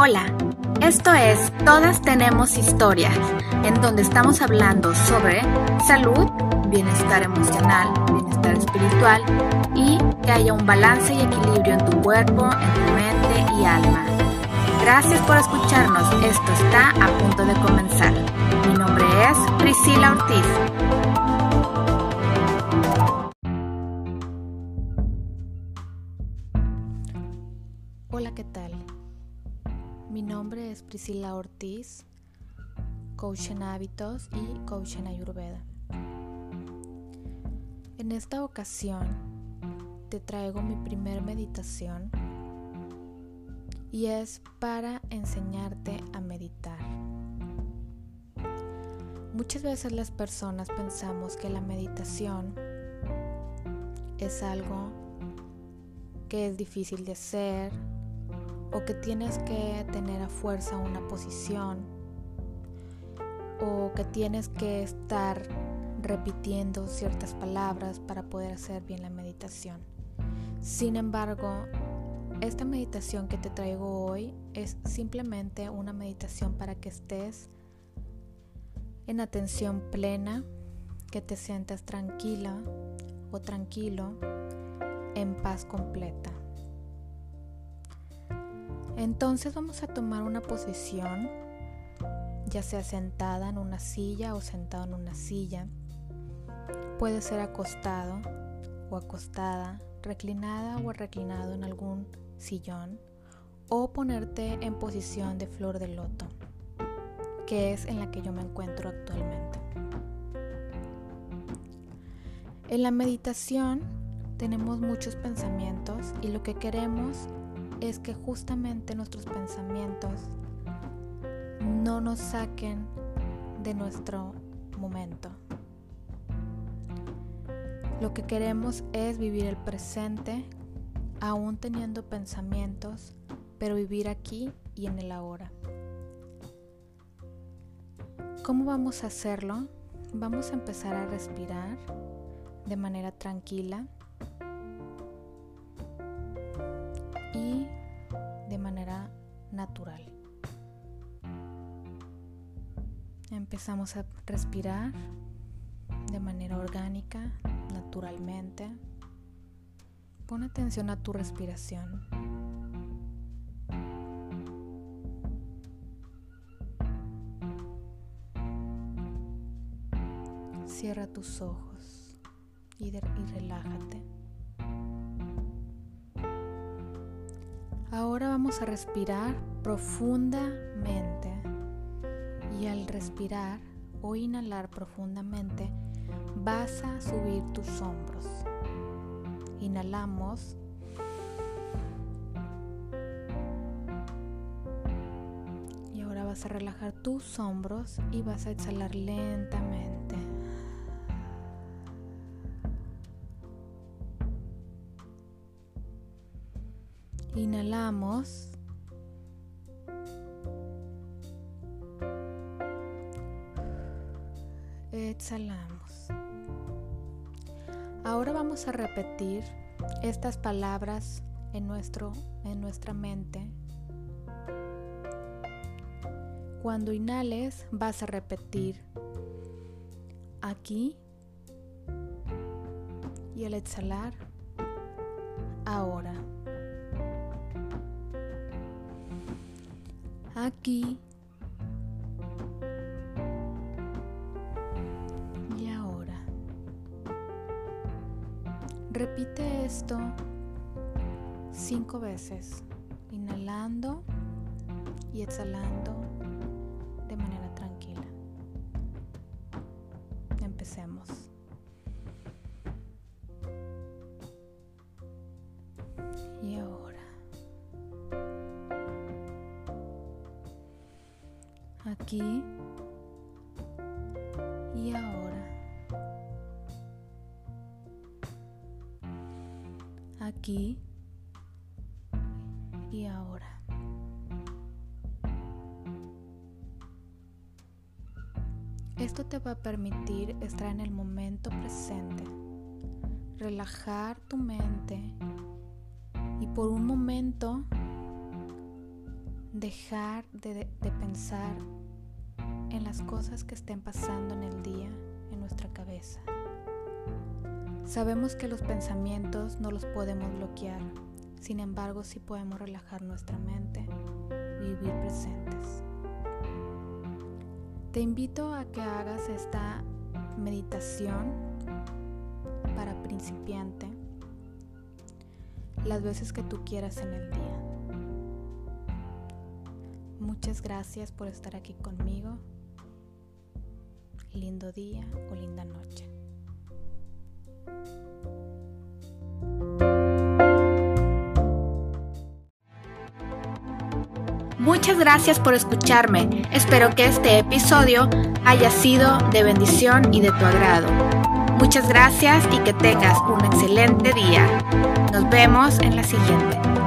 Hola, esto es Todas tenemos historias, en donde estamos hablando sobre salud, bienestar emocional, bienestar espiritual y que haya un balance y equilibrio en tu cuerpo, en tu mente y alma. Gracias por escucharnos, esto está a punto de comenzar. Mi nombre es Priscila Ortiz. Hola, ¿qué tal? Nombre es Priscila Ortiz, coach en hábitos y coach en Ayurveda. En esta ocasión te traigo mi primer meditación y es para enseñarte a meditar. Muchas veces las personas pensamos que la meditación es algo que es difícil de hacer o que tienes que tener a fuerza una posición o que tienes que estar repitiendo ciertas palabras para poder hacer bien la meditación. Sin embargo, esta meditación que te traigo hoy es simplemente una meditación para que estés en atención plena, que te sientas tranquila o tranquilo, en paz completa. Entonces vamos a tomar una posición, ya sea sentada en una silla o sentado en una silla. Puede ser acostado o acostada, reclinada o reclinado en algún sillón o ponerte en posición de flor de loto, que es en la que yo me encuentro actualmente. En la meditación tenemos muchos pensamientos y lo que queremos es que justamente nuestros pensamientos no nos saquen de nuestro momento. Lo que queremos es vivir el presente, aún teniendo pensamientos, pero vivir aquí y en el ahora. ¿Cómo vamos a hacerlo? Vamos a empezar a respirar de manera tranquila natural. Empezamos a respirar de manera orgánica, naturalmente. Pon atención a tu respiración. Cierra tus ojos y, y relájate. Ahora vamos a respirar profundamente y al respirar o inhalar profundamente vas a subir tus hombros. Inhalamos. Y ahora vas a relajar tus hombros y vas a exhalar lentamente. Inhalamos. Exhalamos. Ahora vamos a repetir estas palabras en, nuestro, en nuestra mente. Cuando inhales vas a repetir aquí y al exhalar ahora. Aquí. Y ahora. Repite esto cinco veces, inhalando y exhalando aquí y ahora. Aquí y ahora. Esto te va a permitir estar en el momento presente, relajar tu mente y por un momento dejar de, de pensar en las cosas que estén pasando en el día en nuestra cabeza. Sabemos que los pensamientos no los podemos bloquear, sin embargo sí podemos relajar nuestra mente y vivir presentes. Te invito a que hagas esta meditación para principiante las veces que tú quieras en el día. Muchas gracias por estar aquí conmigo. Lindo día o linda noche. Muchas gracias por escucharme. Espero que este episodio haya sido de bendición y de tu agrado. Muchas gracias y que tengas un excelente día. Nos vemos en la siguiente.